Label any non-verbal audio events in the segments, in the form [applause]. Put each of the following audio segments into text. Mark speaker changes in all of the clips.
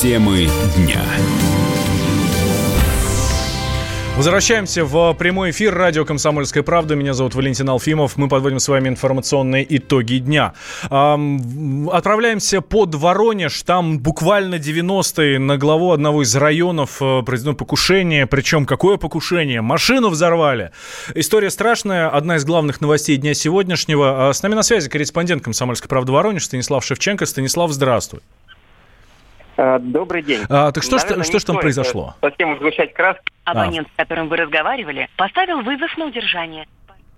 Speaker 1: Темы дня.
Speaker 2: Возвращаемся в прямой эфир радио «Комсомольская правда». Меня зовут Валентин Алфимов. Мы подводим с вами информационные итоги дня. Отправляемся под Воронеж. Там буквально 90-е на главу одного из районов э, произведено покушение. Причем какое покушение? Машину взорвали. История страшная. Одна из главных новостей дня сегодняшнего. А с нами на связи корреспондент «Комсомольской правды» Воронеж Станислав Шевченко. Станислав, здравствуй.
Speaker 3: Э, добрый день.
Speaker 2: А, так что, Наверное, что, что там произошло?
Speaker 3: Совсем сгущать краски.
Speaker 4: Абонент, а. с которым вы разговаривали, поставил вызов на удержание.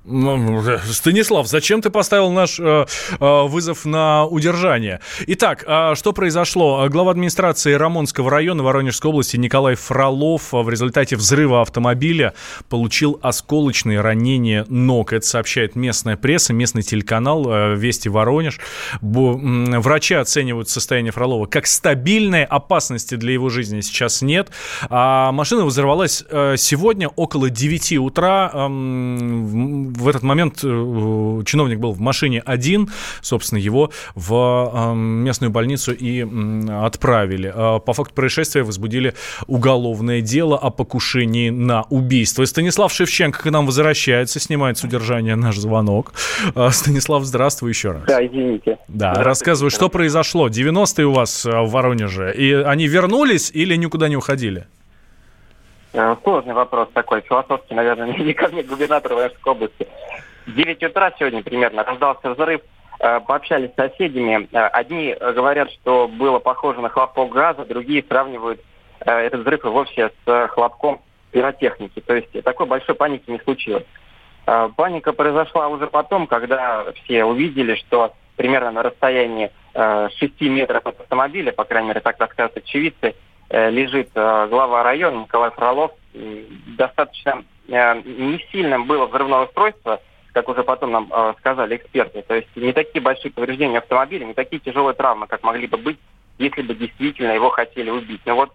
Speaker 2: Ну, Станислав, зачем ты поставил наш э, э, вызов на удержание? Итак, э, что произошло? Глава администрации Рамонского района Воронежской области Николай Фролов в результате взрыва автомобиля получил осколочные ранения ног. Это сообщает местная пресса, местный телеканал э, «Вести Воронеж». Бо, врачи оценивают состояние Фролова как стабильное, опасности для его жизни сейчас нет. А машина взорвалась э, сегодня около 9 утра. В этот момент э, чиновник был в машине один, собственно, его в эм, местную больницу и отправили. А по факту происшествия возбудили уголовное дело о покушении на убийство. И Станислав Шевченко к нам возвращается, снимает с удержания наш звонок. А, Станислав, здравствуй еще раз.
Speaker 3: Да, извините.
Speaker 2: Да, рассказывай, что произошло. 90-е у вас в Воронеже. И они вернулись или никуда не уходили?
Speaker 3: Э, сложный вопрос такой, философский, наверное, [laughs] не ко мне, губернатор Воронежской области. В 9 утра сегодня примерно раздался взрыв, э, пообщались с соседями. Э, одни говорят, что было похоже на хлопок газа, другие сравнивают этот взрыв вовсе с хлопком пиротехники. То есть такой большой паники не случилось. Паника произошла уже потом, когда все увидели, что примерно на расстоянии 6 метров от автомобиля, по крайней мере, так рассказывают очевидцы, лежит э, глава района Николай Фролов. Достаточно э, не сильным было взрывное устройство, как уже потом нам сказали эксперты. То есть не такие большие повреждения автомобиля, не такие тяжелые травмы, как могли бы быть, если бы действительно его хотели убить. Но вот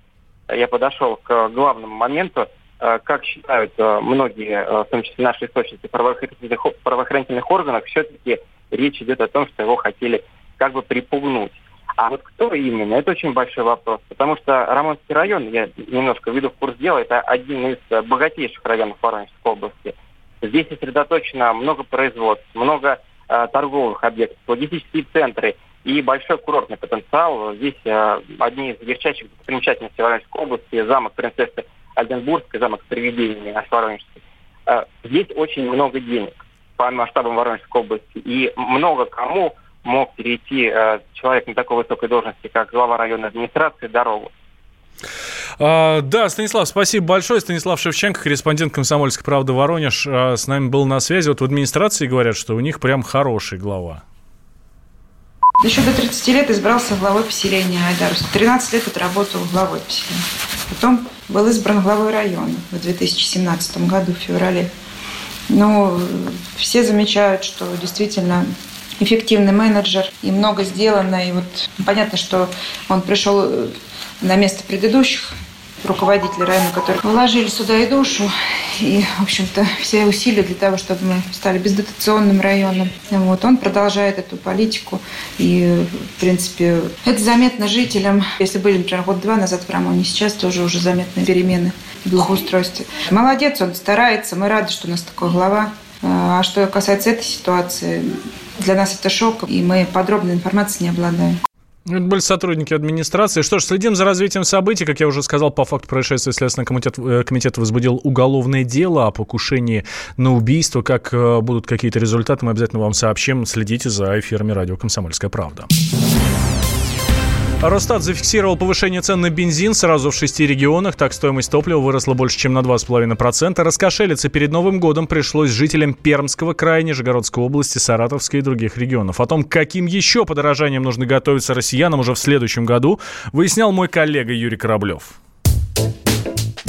Speaker 3: я подошел к главному моменту. Как считают многие, в том числе наши источники правоохранительных органов, все-таки речь идет о том, что его хотели как бы припугнуть. А вот кто именно, это очень большой вопрос. Потому что Рамонский район, я немножко веду в курс дела, это один из богатейших районов Воронежской области. Здесь сосредоточено много производств, много э, торговых объектов, логистические центры и большой курортный потенциал. Здесь э, одни из ярчайших достопримечательностей Воронежской области, замок принцессы Альденбургской, замок привидений наш Воронежский. Э, здесь очень много денег по масштабам Воронежской области. И много кому мог перейти э, человек на такой высокой должности, как глава районной администрации, дорогу.
Speaker 2: А, да, Станислав, спасибо большое. Станислав Шевченко, корреспондент «Комсомольской правды» Воронеж, а, с нами был на связи. Вот в администрации говорят, что у них прям хороший глава.
Speaker 5: Еще до 30 лет избрался главой поселения Айдарус. 13 лет отработал главой поселения. Потом был избран главой района в 2017 году, в феврале. Но все замечают, что действительно эффективный менеджер, и много сделано. И вот понятно, что он пришел э, на место предыдущих руководителей района, которые вложили сюда и душу, и, в общем-то, все усилия для того, чтобы мы стали бездотационным районом. Вот. Он продолжает эту политику, и, в принципе, это заметно жителям. Если были, например, год-два назад в Рамоне, сейчас тоже уже заметны перемены в благоустройстве. Молодец, он старается, мы рады, что у нас такой глава. А что касается этой ситуации, для нас это шок, и мы подробной информацией не обладаем.
Speaker 2: Это были сотрудники администрации. Что ж, следим за развитием событий. Как я уже сказал, по факту происшествия Следственный комитет, э, комитет возбудил уголовное дело о покушении на убийство. Как э, будут какие-то результаты, мы обязательно вам сообщим. Следите за эфирами радио «Комсомольская правда». Росстат зафиксировал повышение цен на бензин сразу в шести регионах. Так, стоимость топлива выросла больше, чем на 2,5%. Раскошелиться перед Новым годом пришлось жителям Пермского края, Нижегородской области, Саратовской и других регионов. О том, каким еще подорожанием нужно готовиться россиянам уже в следующем году, выяснял мой коллега Юрий Кораблев.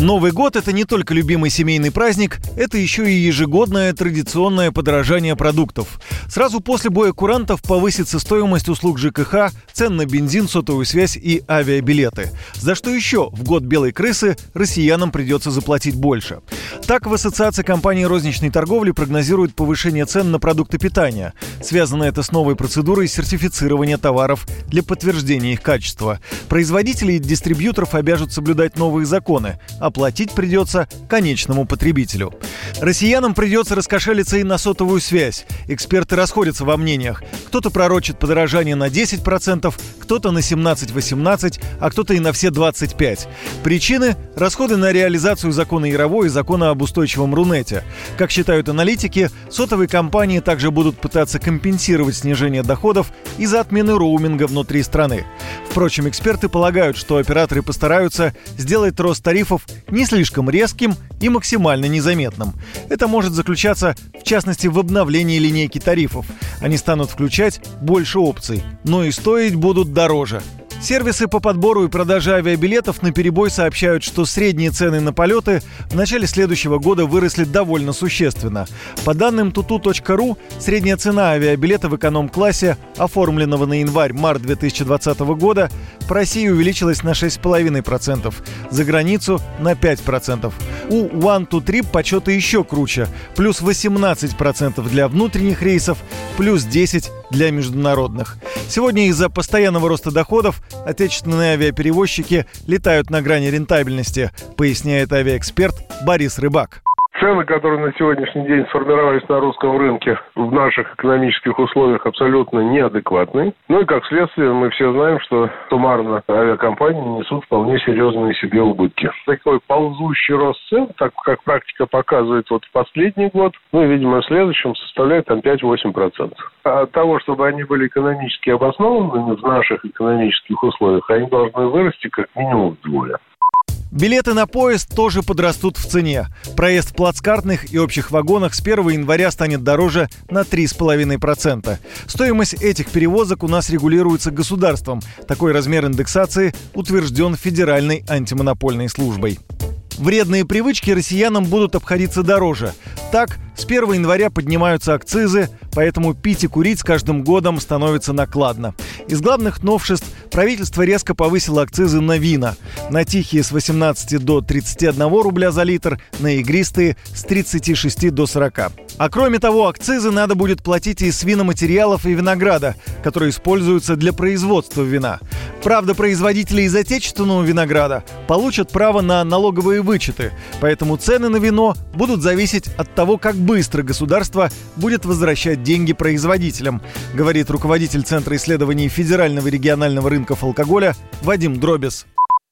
Speaker 1: Новый год – это не только любимый семейный праздник, это еще и ежегодное традиционное подорожание продуктов. Сразу после боя курантов повысится стоимость услуг ЖКХ, цен на бензин, сотовую связь и авиабилеты. За что еще в год белой крысы россиянам придется заплатить больше. Так, в Ассоциации компаний розничной торговли прогнозируют повышение цен на продукты питания. Связано это с новой процедурой сертифицирования товаров для подтверждения их качества. Производители и дистрибьюторов обяжут соблюдать новые законы, оплатить придется конечному потребителю. Россиянам придется раскошелиться и на сотовую связь. Эксперты расходятся во мнениях. Кто-то пророчит подорожание на 10%, кто-то на 17-18%, а кто-то и на все 25%. Причины – расходы на реализацию закона Яровой и закона об устойчивом Рунете. Как считают аналитики, сотовые компании также будут пытаться компенсировать снижение доходов из-за отмены роуминга внутри страны. Впрочем, эксперты полагают, что операторы постараются сделать рост тарифов не слишком резким и максимально незаметным. Это может заключаться, в частности, в обновлении линейки тарифов. Они станут включать больше опций, но и стоить будут дороже. Сервисы по подбору и продаже авиабилетов на перебой сообщают, что средние цены на полеты в начале следующего года выросли довольно существенно. По данным tutu.ru, средняя цена авиабилета в эконом-классе, оформленного на январь-март 2020 года, в России увеличилась на 6,5%, за границу на 5%. У One to Trip почеты еще круче, плюс 18% для внутренних рейсов, плюс 10% для международных. Сегодня из-за постоянного роста доходов отечественные авиаперевозчики летают на грани рентабельности, поясняет авиаэксперт Борис Рыбак.
Speaker 6: Цены, которые на сегодняшний день сформировались на русском рынке в наших экономических условиях абсолютно неадекватны. Ну и как следствие мы все знаем, что суммарно авиакомпании несут вполне серьезные себе убытки. Такой ползущий рост цен, так как практика показывает вот в последний год, ну и, видимо, в следующем составляет там 5-8%. А от того, чтобы они были экономически обоснованными в наших экономических условиях, они должны вырасти как минимум вдвое.
Speaker 1: Билеты на поезд тоже подрастут в цене. Проезд в плацкартных и общих вагонах с 1 января станет дороже на 3,5%. Стоимость этих перевозок у нас регулируется государством. Такой размер индексации утвержден Федеральной антимонопольной службой. Вредные привычки россиянам будут обходиться дороже. Так, с 1 января поднимаются акцизы, поэтому пить и курить с каждым годом становится накладно. Из главных новшеств правительство резко повысило акцизы на вина. На тихие с 18 до 31 рубля за литр, на игристые с 36 до 40. А кроме того, акцизы надо будет платить и с виноматериалов и винограда, которые используются для производства вина. Правда, производители из отечественного винограда получат право на налоговые вычеты, поэтому цены на вино будут зависеть от того, как быстро государство будет возвращать деньги производителям, говорит руководитель Центра исследований федерального и регионального рынков алкоголя Вадим Дробис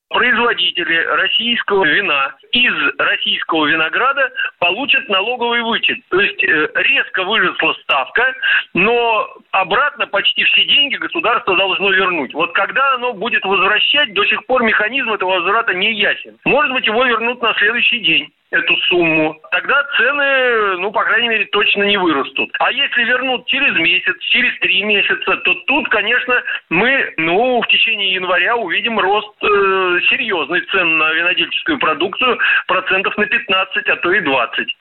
Speaker 7: производители российского вина из российского винограда получат налоговый вычет. То есть э, резко выросла ставка, но обратно почти все деньги государство должно вернуть. Вот когда оно будет возвращать, до сих пор механизм этого возврата не ясен. Может быть, его вернут на следующий день эту сумму, тогда цены, ну, по крайней мере, точно не вырастут. А если вернут через месяц, через три месяца, то тут, конечно, мы, ну, в течение января увидим рост э, серьезный цен на винодельческую продукцию процентов на 15, а то и 20.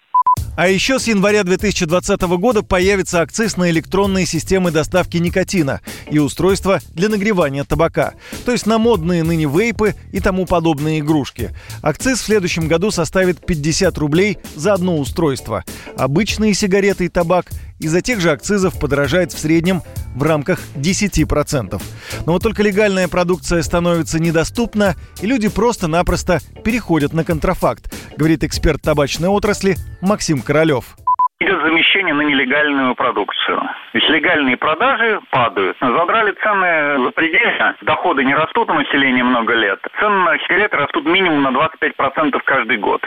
Speaker 1: А еще с января 2020 года появится акциз на электронные системы доставки никотина и устройства для нагревания табака, то есть на модные ныне вейпы и тому подобные игрушки. Акциз в следующем году составит 50 рублей за одно устройство. Обычные сигареты и табак из-за тех же акцизов подорожает в среднем в рамках 10%. Но вот только легальная продукция становится недоступна, и люди просто-напросто переходят на контрафакт, говорит эксперт табачной отрасли Максим Королев
Speaker 8: идет замещение на нелегальную продукцию. Ведь легальные продажи падают. Задрали цены запредельно, доходы не растут у населения много лет. Цены на сигареты растут минимум на 25% каждый год.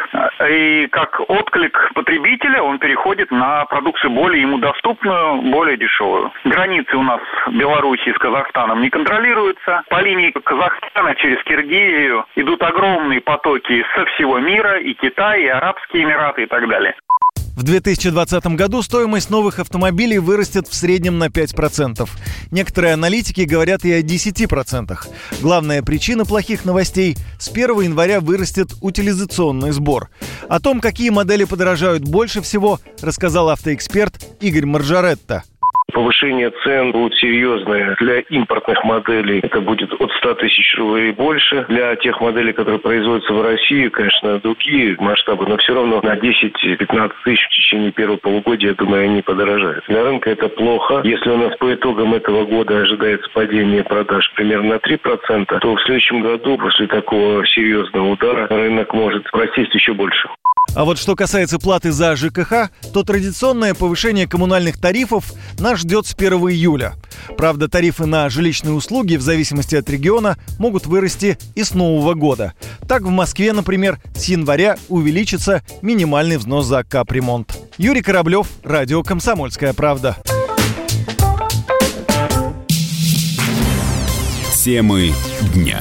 Speaker 8: И как отклик потребителя он переходит на продукцию более ему доступную, более дешевую. Границы у нас Белоруссии с Казахстаном не контролируются. По линии Казахстана через Киргизию идут огромные потоки со всего мира, и Китай, и Арабские Эмираты и так далее.
Speaker 1: В 2020 году стоимость новых автомобилей вырастет в среднем на 5%. Некоторые аналитики говорят и о 10%. Главная причина плохих новостей – с 1 января вырастет утилизационный сбор. О том, какие модели подорожают больше всего, рассказал автоэксперт Игорь Маржаретта.
Speaker 9: Повышение цен будет серьезное. Для импортных моделей это будет от 100 тысяч рублей больше. Для тех моделей, которые производятся в России, конечно, другие масштабы, но все равно на 10-15 тысяч в течение первого полугодия, я думаю, они подорожают. Для рынка это плохо. Если у нас по итогам этого года ожидается падение продаж примерно на 3%, то в следующем году, после такого серьезного удара, рынок может просесть еще больше.
Speaker 1: А вот что касается платы за ЖКХ, то традиционное повышение коммунальных тарифов нас ждет с 1 июля. Правда, тарифы на жилищные услуги в зависимости от региона могут вырасти и с нового года. Так в Москве, например, с января увеличится минимальный взнос за капремонт. Юрий Кораблев, Радио «Комсомольская правда».
Speaker 10: Темы дня.